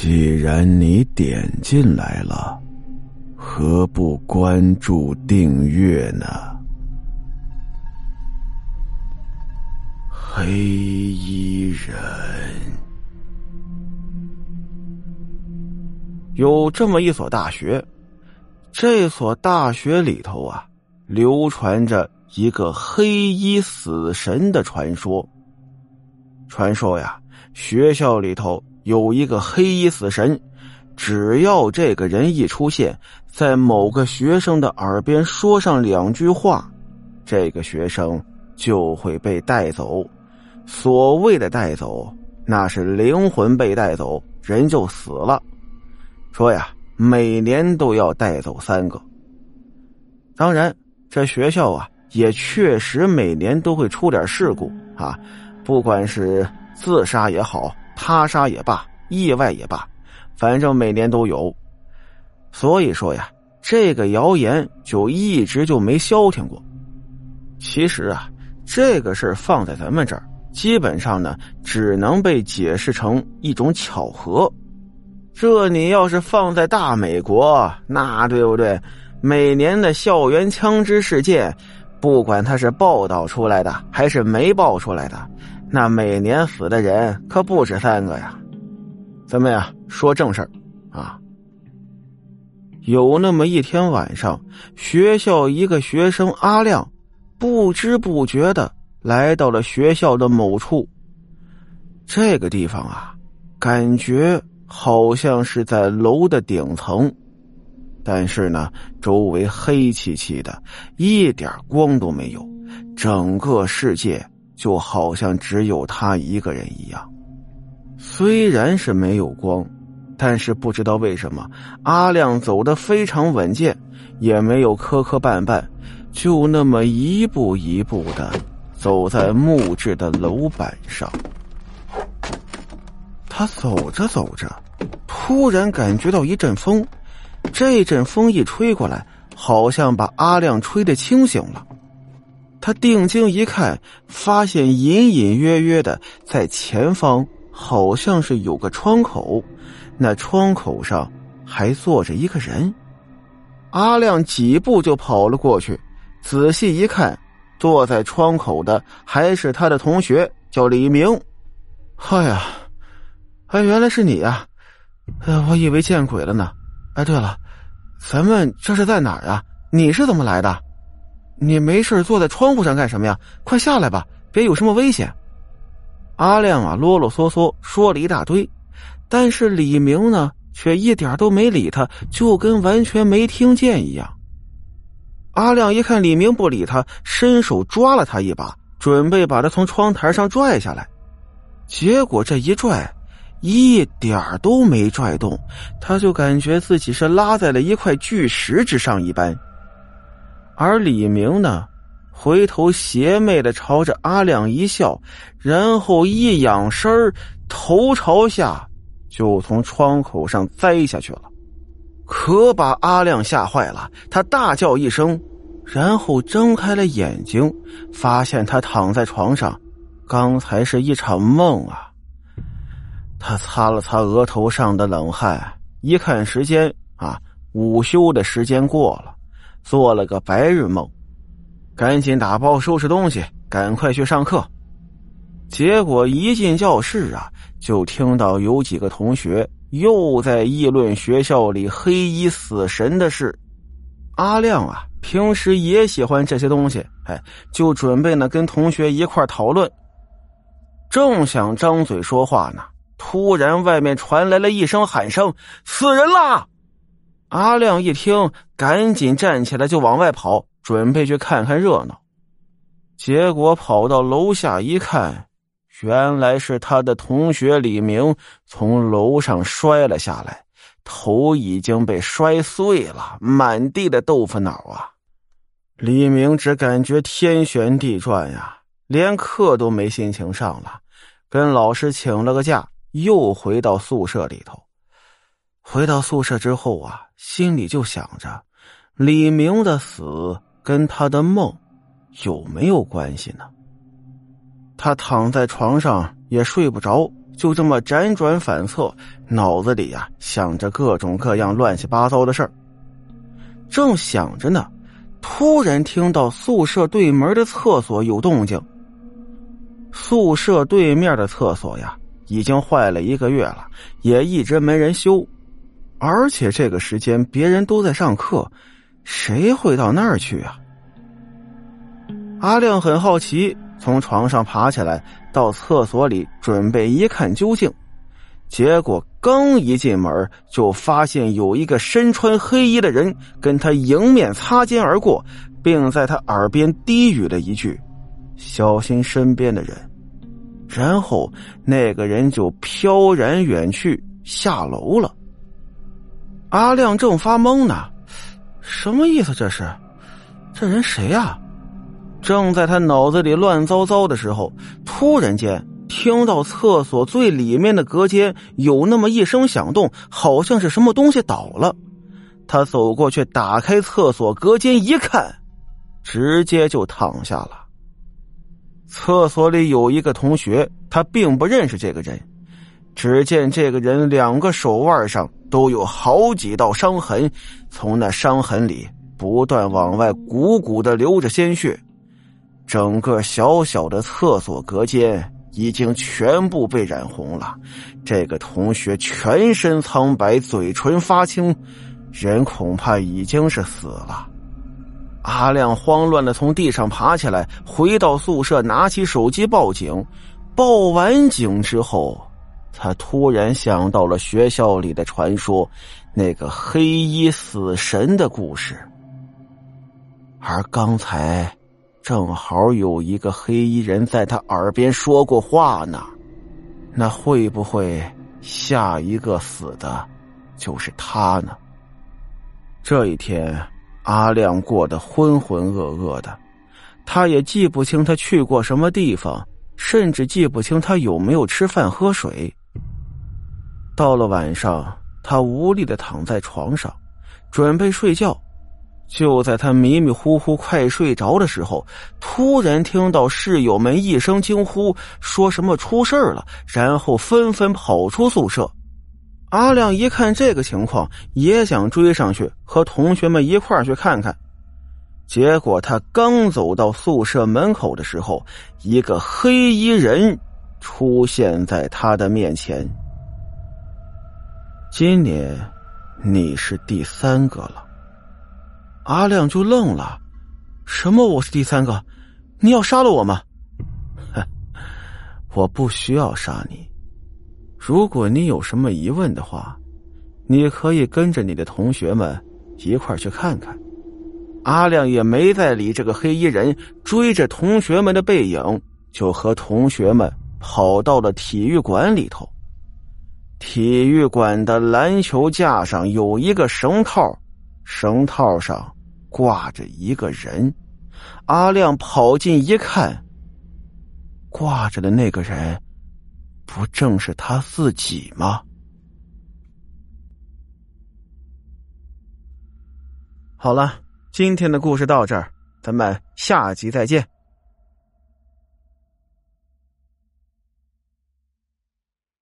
既然你点进来了，何不关注订阅呢？黑衣人有这么一所大学，这所大学里头啊，流传着一个黑衣死神的传说。传说呀，学校里头。有一个黑衣死神，只要这个人一出现在某个学生的耳边说上两句话，这个学生就会被带走。所谓的带走，那是灵魂被带走，人就死了。说呀，每年都要带走三个。当然，这学校啊，也确实每年都会出点事故啊，不管是自杀也好。他杀也罢，意外也罢，反正每年都有。所以说呀，这个谣言就一直就没消停过。其实啊，这个事儿放在咱们这儿，基本上呢，只能被解释成一种巧合。这你要是放在大美国，那对不对？每年的校园枪支事件，不管它是报道出来的还是没报出来的。那每年死的人可不止三个呀！咱们呀说正事儿啊。有那么一天晚上，学校一个学生阿亮，不知不觉的来到了学校的某处。这个地方啊，感觉好像是在楼的顶层，但是呢，周围黑漆漆的，一点光都没有，整个世界。就好像只有他一个人一样，虽然是没有光，但是不知道为什么阿亮走得非常稳健，也没有磕磕绊绊，就那么一步一步的走在木质的楼板上。他走着走着，突然感觉到一阵风，这阵风一吹过来，好像把阿亮吹得清醒了。他定睛一看，发现隐隐约约的在前方，好像是有个窗口，那窗口上还坐着一个人。阿亮几步就跑了过去，仔细一看，坐在窗口的还是他的同学，叫李明。哎呀，哎，原来是你呀！哎，我以为见鬼了呢。哎，对了，咱们这是在哪儿啊？你是怎么来的？你没事坐在窗户上干什么呀？快下来吧，别有什么危险。阿亮啊，啰啰嗦嗦说了一大堆，但是李明呢，却一点都没理他，就跟完全没听见一样。阿亮一看李明不理他，伸手抓了他一把，准备把他从窗台上拽下来，结果这一拽，一点都没拽动，他就感觉自己是拉在了一块巨石之上一般。而李明呢，回头邪魅的朝着阿亮一笑，然后一仰身头朝下，就从窗口上栽下去了，可把阿亮吓坏了。他大叫一声，然后睁开了眼睛，发现他躺在床上，刚才是一场梦啊。他擦了擦额头上的冷汗，一看时间啊，午休的时间过了。做了个白日梦，赶紧打包收拾东西，赶快去上课。结果一进教室啊，就听到有几个同学又在议论学校里黑衣死神的事。阿亮啊，平时也喜欢这些东西，哎，就准备呢跟同学一块讨论。正想张嘴说话呢，突然外面传来了一声喊声：“死人啦！”阿亮一听，赶紧站起来就往外跑，准备去看看热闹。结果跑到楼下一看，原来是他的同学李明从楼上摔了下来，头已经被摔碎了，满地的豆腐脑啊！李明只感觉天旋地转呀，连课都没心情上了，跟老师请了个假，又回到宿舍里头。回到宿舍之后啊，心里就想着，李明的死跟他的梦有没有关系呢？他躺在床上也睡不着，就这么辗转反侧，脑子里呀想着各种各样乱七八糟的事儿。正想着呢，突然听到宿舍对门的厕所有动静。宿舍对面的厕所呀，已经坏了一个月了，也一直没人修，而且这个时间别人都在上课，谁会到那儿去啊？阿亮很好奇，从床上爬起来，到厕所里准备一看究竟。结果刚一进门，就发现有一个身穿黑衣的人跟他迎面擦肩而过，并在他耳边低语了一句：“小心身边的人。”然后那个人就飘然远去，下楼了。阿亮正发懵呢，什么意思？这是？这人谁呀？正在他脑子里乱糟糟的时候，突然间。听到厕所最里面的隔间有那么一声响动，好像是什么东西倒了。他走过去打开厕所隔间一看，直接就躺下了。厕所里有一个同学，他并不认识这个人。只见这个人两个手腕上都有好几道伤痕，从那伤痕里不断往外鼓鼓的流着鲜血。整个小小的厕所隔间。已经全部被染红了，这个同学全身苍白，嘴唇发青，人恐怕已经是死了。阿亮慌乱的从地上爬起来，回到宿舍，拿起手机报警。报完警之后，他突然想到了学校里的传说，那个黑衣死神的故事，而刚才。正好有一个黑衣人在他耳边说过话呢，那会不会下一个死的，就是他呢？这一天，阿亮过得浑浑噩噩的，他也记不清他去过什么地方，甚至记不清他有没有吃饭喝水。到了晚上，他无力的躺在床上，准备睡觉。就在他迷迷糊糊快睡着的时候，突然听到室友们一声惊呼，说什么出事了，然后纷纷跑出宿舍。阿亮一看这个情况，也想追上去和同学们一块去看看。结果他刚走到宿舍门口的时候，一个黑衣人出现在他的面前。今年你是第三个了。阿亮就愣了，什么？我是第三个？你要杀了我吗？哼，我不需要杀你。如果你有什么疑问的话，你可以跟着你的同学们一块去看看。阿亮也没再理这个黑衣人，追着同学们的背影，就和同学们跑到了体育馆里头。体育馆的篮球架上有一个绳套，绳套上。挂着一个人，阿亮跑近一看，挂着的那个人，不正是他自己吗？好了，今天的故事到这儿，咱们下集再见。